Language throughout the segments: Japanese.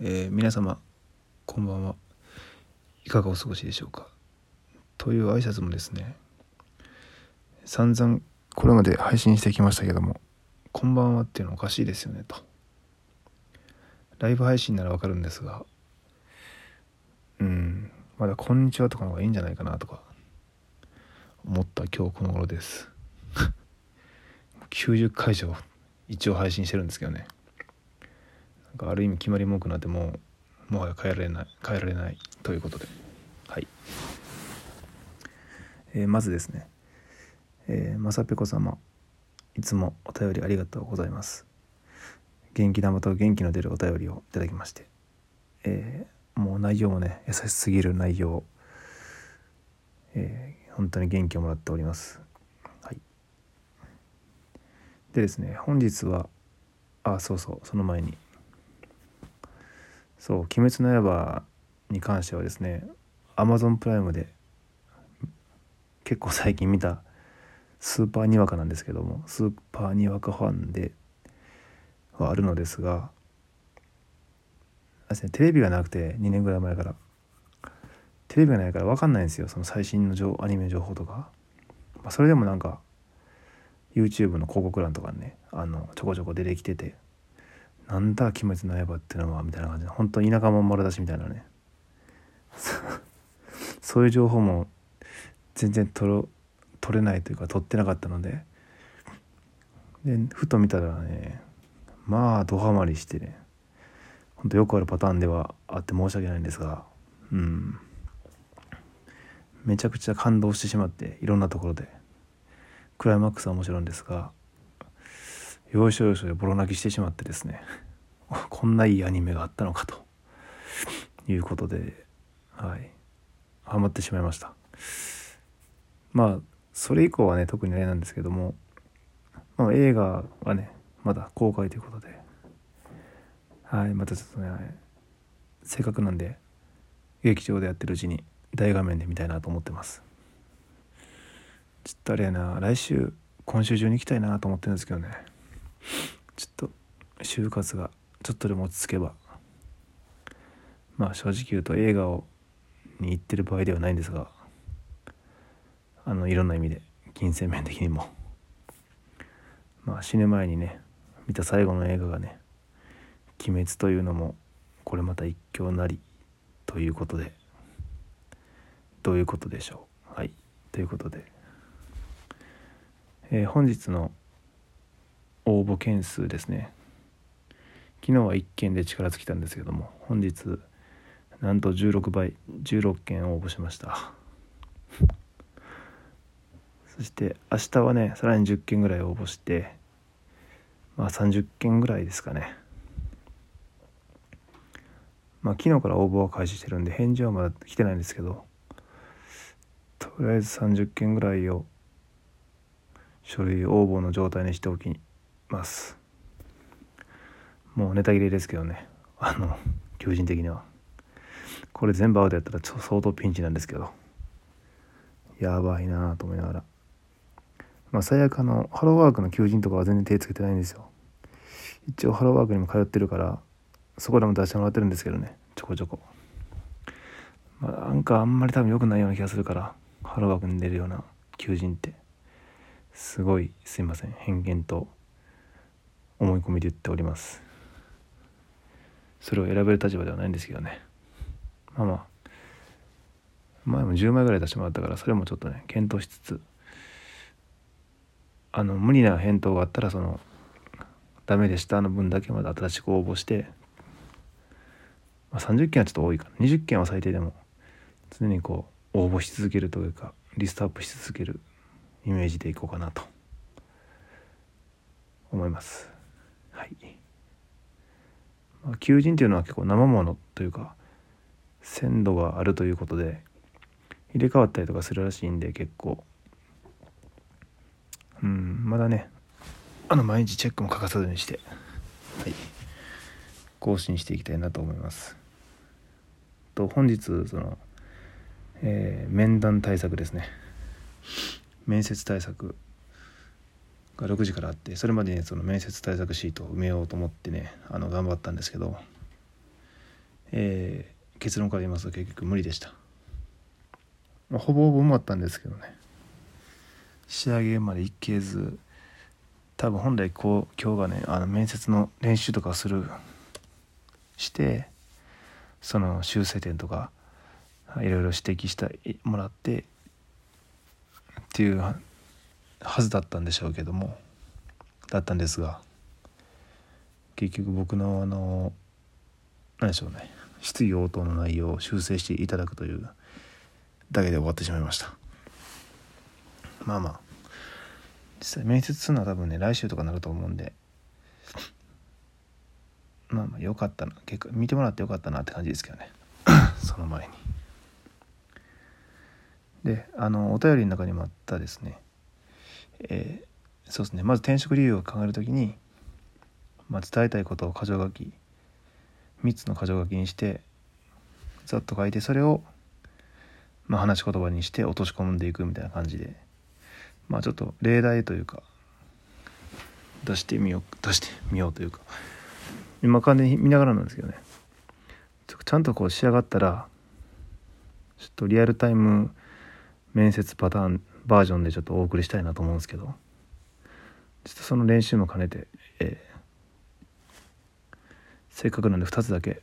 えー、皆様こんばんは。いかがお過ごしでしょうか。という挨拶もですね散々これまで配信してきましたけども「こんばんは」っていうのおかしいですよねと。ライブ配信ならわかるんですがうんまだ「こんにちは」とかの方がいいんじゃないかなとか思った今日この頃です。90回以上一応配信してるんですけどね。なんかある意味決まり文句なんてもうもはや変えられない変えられないということで。はい、えー、まずですね。えー、まさぺこ様いつもお便りありがとうございます。元気玉と元気の出るお便りをいただきまして、えー、もう内容もね優しすぎる内容、えー、本当に元気をもらっております。はい。でですね本日はあそうそうその前に。そう「鬼滅の刃」に関してはですね Amazon プライムで結構最近見たスーパーにわかなんですけどもスーパーにわかファンではあるのですがですねテレビがなくて2年ぐらい前から。テレビがないから分かんないんですよその最新のアニメ情報とか、まあ、それでもなんか YouTube の広告欄とかにねあのちょこちょこ出てきてて。なんだ「鬼滅の刃」ってのはみたいな感じ。で本当田舎も丸出しみたいなね。そういう情報も全然取ろ取れないというか取ってなかったので。でふと見たらねまあドハマりしてね。ほんとよくあるパターンではあって申し訳ないんですが。うん。めちゃくちゃ感動してしまっていろんなところで。クライマックスはもちろんですが。要所要所でボロ泣きしてしまってですね こんないいアニメがあったのかと。いうことではい。ハマってしまいました。まあそれ以降はね特にあれなんですけども、まあ、映画はねまだ公開ということではいまたちょっとねせっかくなんで劇場でやってるうちに大画面で見たいなと思ってます。ちょっとあれやな来週今週中に行きたいなと思ってるんですけどね。ちょっと就活がちょっとでも落ち着けば。まあ正直言うと映画をに行ってる場合ではないんですがあのいろんな意味で金銭面的にも。まあ死ぬ前にね見た最後の映画がね「鬼滅」というのもこれまた一興なりということで。どういうことでしょう。はい。ということで、えー、本日の応募件数ですね。昨日は1件で力尽きたんですけども本日なんと16倍16件応募しました。そして明日はねさらに10件ぐらい応募してまあ30件ぐらいですかね。まあ昨日から応募は開始してるんで返事はまだ来てないんですけどとりあえず30件ぐらいを書類応募の状態にしておきます。もうネタ切れですけどね。あの求人的には。これ全部アウトやったら相当ピンチなんですけど。やばいなと思いながら。まあ最悪あのハローワークの求人とかは全然手つけてないんですよ。一応ハローワークにも通ってるからそこでも出してもらってるんですけどね。ちょこちょこ。まあなんかあんまり多分良くないような気がするからハローワークに出るような求人って。すごいすいません。偏見と思い込みで言っております。それを選べる立場ではないんですけどね。まあまあ。前も10枚ぐらい出してもらったからそれもちょっとね検討しつつあの無理な返答があったらそのダメでしたの分だけまだ新しく応募して、まあ、30件はちょっと多いかな。20件は最低でも常にこう応募し続けるというかリストアップし続けるイメージでいこうかなと思います。い、まあ、求人っていうのは結構生ものというか鮮度があるということで入れ替わったりとかするらしいんで結構。うんまだねあの毎日チェックも欠かさずにしてはい。更新していきたいなと思います。と本日その、えー、面談対策ですね。面接対策。が6時からあってそれまでにその面接対策シートを埋めようと思ってねあの頑張ったんですけどえー、結論から言いますと結局無理でした、まあ、ほぼほぼ埋まったんですけどね。仕上げまでいけず多分本来こう今日がねあの面接の練習とかするしてその修正点とかいろいろ指摘してもらってっていうはずだったんでしょうけどもだったんですが結局僕のあの何でしょうね質疑応答の内容を修正していただくというだけで終わってしまいました。まあまあ実際面接するのは多分ね来週とかなると思うんでまあまあよかったな結構見てもらってよかったなって感じですけどね その前に。であのお便りの中にもあったですねえー、そうですね。まず転職理由を考えるときに、まあ、伝えたいことを箇条書き3つの箇条書きにしてざっと書いてそれを、まあ、話し言葉にして落とし込んでいくみたいな感じでまあちょっと例題というか出してみよう出してみようというか今完全に見ながらなんですけどね。ちゃんとこう仕上がったらちょっとリアルタイム面接パターンバージョンでちょっとお送りしたいなと思うんですけど。ちょっとその練習も兼ねて、えー、せっかくなんで2つだけ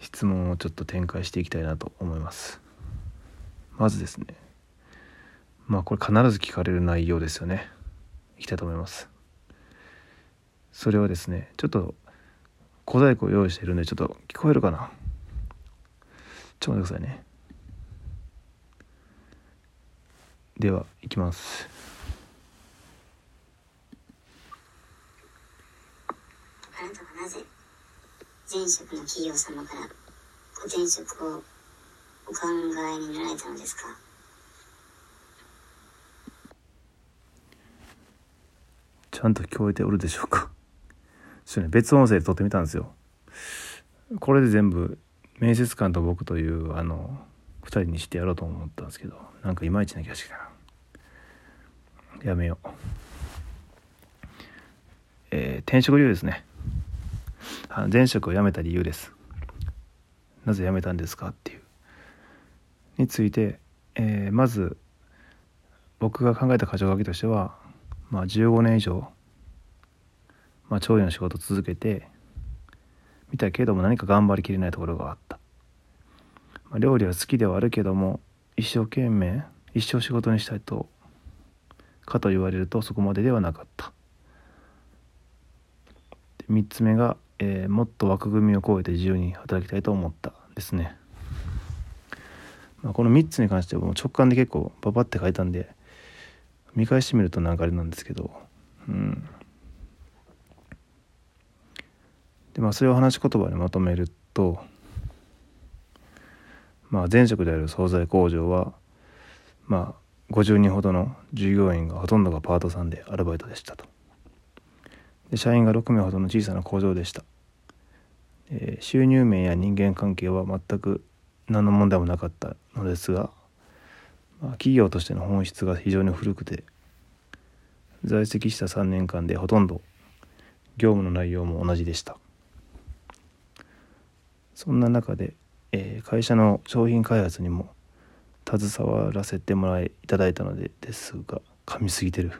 質問をちょっと展開していきたいなと思います。まずですね。まあこれ必ず聞かれる内容ですよね。いきたいと思います。それはですねちょっと小細工を用意しているんでちょっと聞こえるかな。ちょっと待ってくださいね。ではいきます。あなたはなぜ前職の企業様からご転職をお考えになられたのですか？ちゃんと聞こえておるでしょうか？ちょね別音声で撮ってみたんですよ。これで全部面接官と僕というあの2人にしてやろうと思ったんですけどなんかいまいちな気がしてきたな。やめよう。えー、転職理由ですね。前職を辞めた理由です。なぜ辞めたんですかっていう。について、えー、まず僕が考えた箇条書きとしては、まあ、15年以上、まあ、調理の仕事を続けてみたけれども何か頑張りきれないところがあった、料理は好きではあるけども一生懸命一生仕事にしたいとかと言われるとそこまでではなかった。3つ目が、えー、もっと枠組みを超えて自由に働きたいと思った。ですね、まあ、この3つに関しては直感で結構パパって書いたんで見返してみるとなんかあれなんですけどうん。でまあそれを話し言葉でまとめるとまあ、前職である惣菜工場は、まあ、50人ほどの従業員がほとんどがパートさんでアルバイトでしたと。で社員が6名ほどの小さな工場でした、え、収入面や人間関係は全く何の問題もなかったのですが、まあ、企業としての本質が非常に古くて在籍した3年間でほとんど業務の内容も同じでした。そんな中でえー、会社の商品開発にも携わらせてもらいいただいたのでですが噛みすぎてる。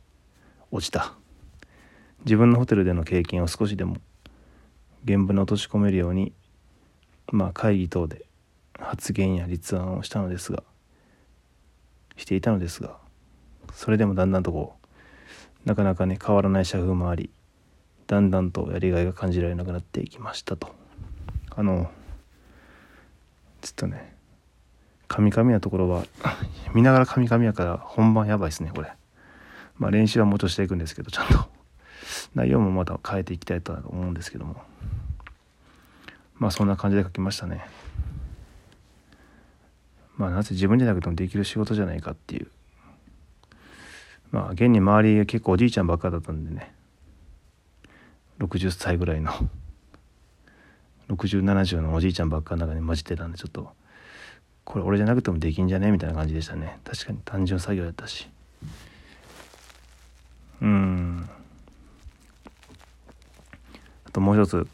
落ちた。自分のホテルでの経験を少しでも現場に落とし込めるようにまあ会議等で発言や立案をしたのですがしていたのですがそれでもだんだんとこうなかなかね変わらない社風もありだんだんとやりがいが感じられなくなっていきましたと。あのちょっとねカミカミなところは見ながらカミカミやから本番やばいですねこれ。まあ練習はもうちょっとしていくんですけどちゃんと。内容もまた変えていきたいとは思うんですけども。まあそんな感じで書きましたね。まあなぜ自分じゃなくてもできる仕事じゃないかっていう。まあ現に周りが結構おじいちゃんばっかだったんでね。60歳ぐらいの。6070のおじいちゃんばっかの中に混じってたんでちょっとこれ俺じゃなくてもできんじゃね？みたいな感じでしたね。確かに単純作業やったし。うん。あともう一つ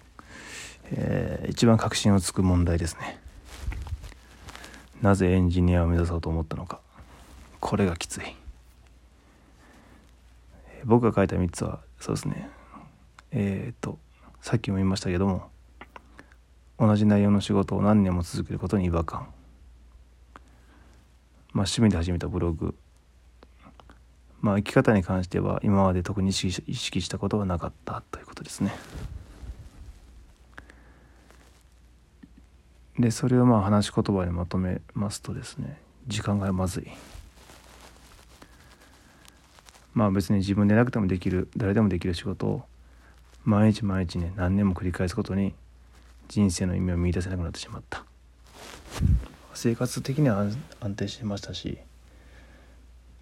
えー一番確信をつく問題ですね。なぜエンジニアを目指そうと思ったのか。これがきつい。僕が書いた3つはそうですね。えっ、とさっきも言いましたけども同じ内容の仕事を何年も続けることに違和感。まあ趣味で始めたブログ。まあ生き方に関しては今まで特に意識したことはなかったということですね。でそれをまあ話し言葉にまとめますとですね時間がまずい。まあ別に自分でなくてもできる誰でもできる仕事を毎日毎日ね何年も繰り返すことに人生の意味を見出せなくなってしまった。生活的には安定してましたし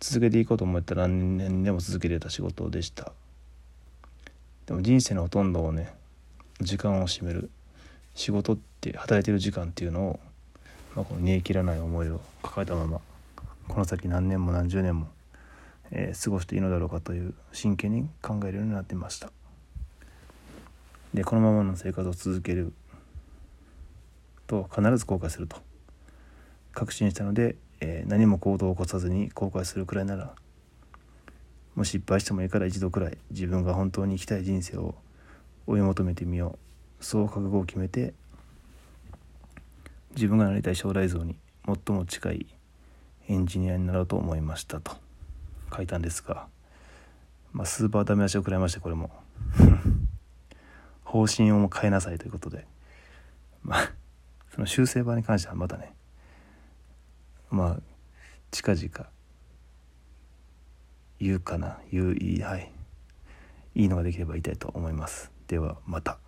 続けていこうと思ったら何年でも続けれた仕事でした。でも人生のほとんどをね時間を占める仕事って働いてる時間っていうのを、まあ、この煮え切らない思いを抱えたままこの先何年も何十年も、えー過ごしていいのだろうかという真剣に考えるようになっていました。でこのままの生活を続けると必ず後悔すると。確信したので、えー何も行動を起こさずに後悔するくらいならもし失敗してもいいから一度くらい自分が本当に生きたい人生を追い求めてみよう。そう覚悟を決めて自分がなりたい将来像に最も近いエンジニアになろうと思いましたと。書いたんですが、まあ、スーパーダメ出しを食らいましてこれも。方針をも変えなさいということで。まあその修正版に関してはまたねまあ近々言うかな言ういいはいいいのができれば言いたいと思います。ではまた。